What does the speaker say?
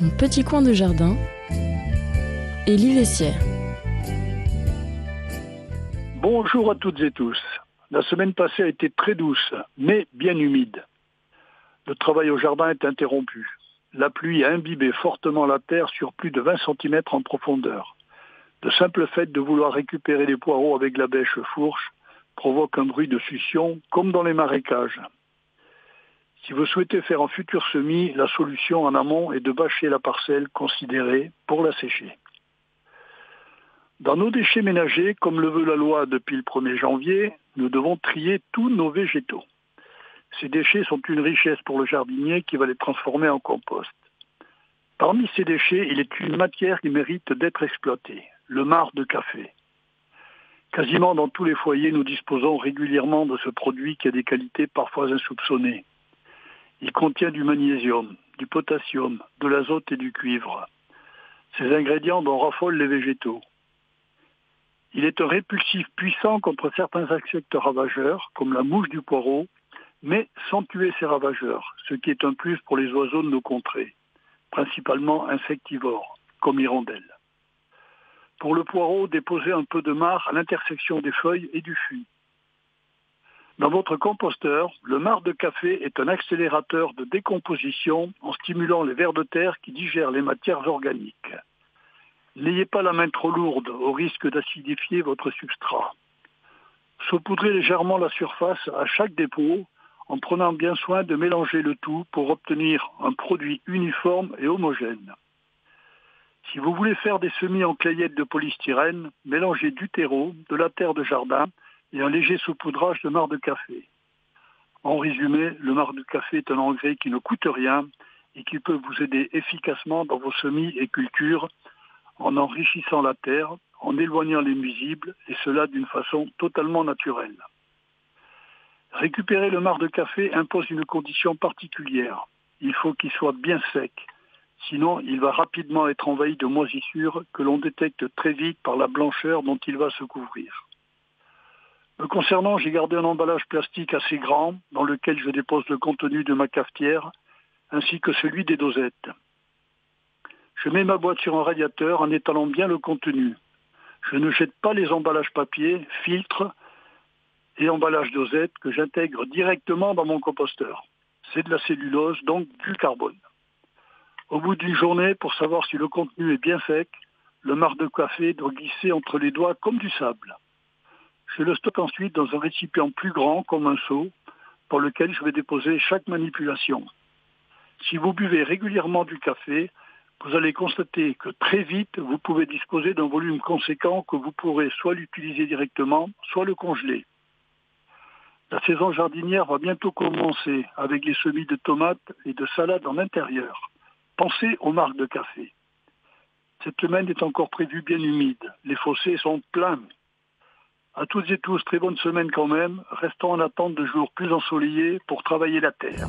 Mon petit coin de jardin, Élie Vessière. Bonjour à toutes et tous. La semaine passée a été très douce, mais bien humide. Le travail au jardin est interrompu. La pluie a imbibé fortement la terre sur plus de 20 cm en profondeur. Le simple fait de vouloir récupérer les poireaux avec la bêche fourche provoque un bruit de succion comme dans les marécages. Si vous souhaitez faire un futur semis, la solution en amont est de bâcher la parcelle considérée pour la sécher. Dans nos déchets ménagers, comme le veut la loi depuis le 1er janvier, nous devons trier tous nos végétaux. Ces déchets sont une richesse pour le jardinier qui va les transformer en compost. Parmi ces déchets, il est une matière qui mérite d'être exploitée, le marc de café. Quasiment dans tous les foyers, nous disposons régulièrement de ce produit qui a des qualités parfois insoupçonnées. Il contient du magnésium, du potassium, de l'azote et du cuivre. Ces ingrédients dont raffolent les végétaux. Il est un répulsif puissant contre certains insectes ravageurs, comme la mouche du poireau, mais sans tuer ces ravageurs, ce qui est un plus pour les oiseaux de nos contrées, principalement insectivores, comme l'hirondelle. Pour le poireau, déposez un peu de marc à l'intersection des feuilles et du fût. Dans votre composteur, le marc de café est un accélérateur de décomposition en stimulant les vers de terre qui digèrent les matières organiques. N'ayez pas la main trop lourde au risque d'acidifier votre substrat. Saupoudrez légèrement la surface à chaque dépôt en prenant bien soin de mélanger le tout pour obtenir un produit uniforme et homogène. Si vous voulez faire des semis en clayettes de polystyrène, mélangez du terreau, de la terre de jardin et un léger saupoudrage de marc de café. En résumé, le marc de café est un engrais qui ne coûte rien et qui peut vous aider efficacement dans vos semis et cultures en enrichissant la terre, en éloignant les nuisibles, et cela d'une façon totalement naturelle. Récupérer le marc de café impose une condition particulière. Il faut qu'il soit bien sec, sinon il va rapidement être envahi de moisissures que l'on détecte très vite par la blancheur dont il va se couvrir. Me concernant, j'ai gardé un emballage plastique assez grand dans lequel je dépose le contenu de ma cafetière ainsi que celui des dosettes. Je mets ma boîte sur un radiateur en étalant bien le contenu. Je ne jette pas les emballages papier, filtres et emballages dosette que j'intègre directement dans mon composteur. C'est de la cellulose, donc du carbone. Au bout d'une journée, pour savoir si le contenu est bien sec, le marc de café doit glisser entre les doigts comme du sable. Je le stocke ensuite dans un récipient plus grand, comme un seau, dans lequel je vais déposer chaque manipulation. Si vous buvez régulièrement du café, vous allez constater que très vite, vous pouvez disposer d'un volume conséquent que vous pourrez soit l'utiliser directement, soit le congeler. La saison jardinière va bientôt commencer avec les semis de tomates et de salades en intérieur. Pensez aux marques de café. Cette semaine est encore prévue bien humide. Les fossés sont pleins. À toutes et tous, très bonne semaine quand même. Restons en attente de jours plus ensoleillés pour travailler la terre.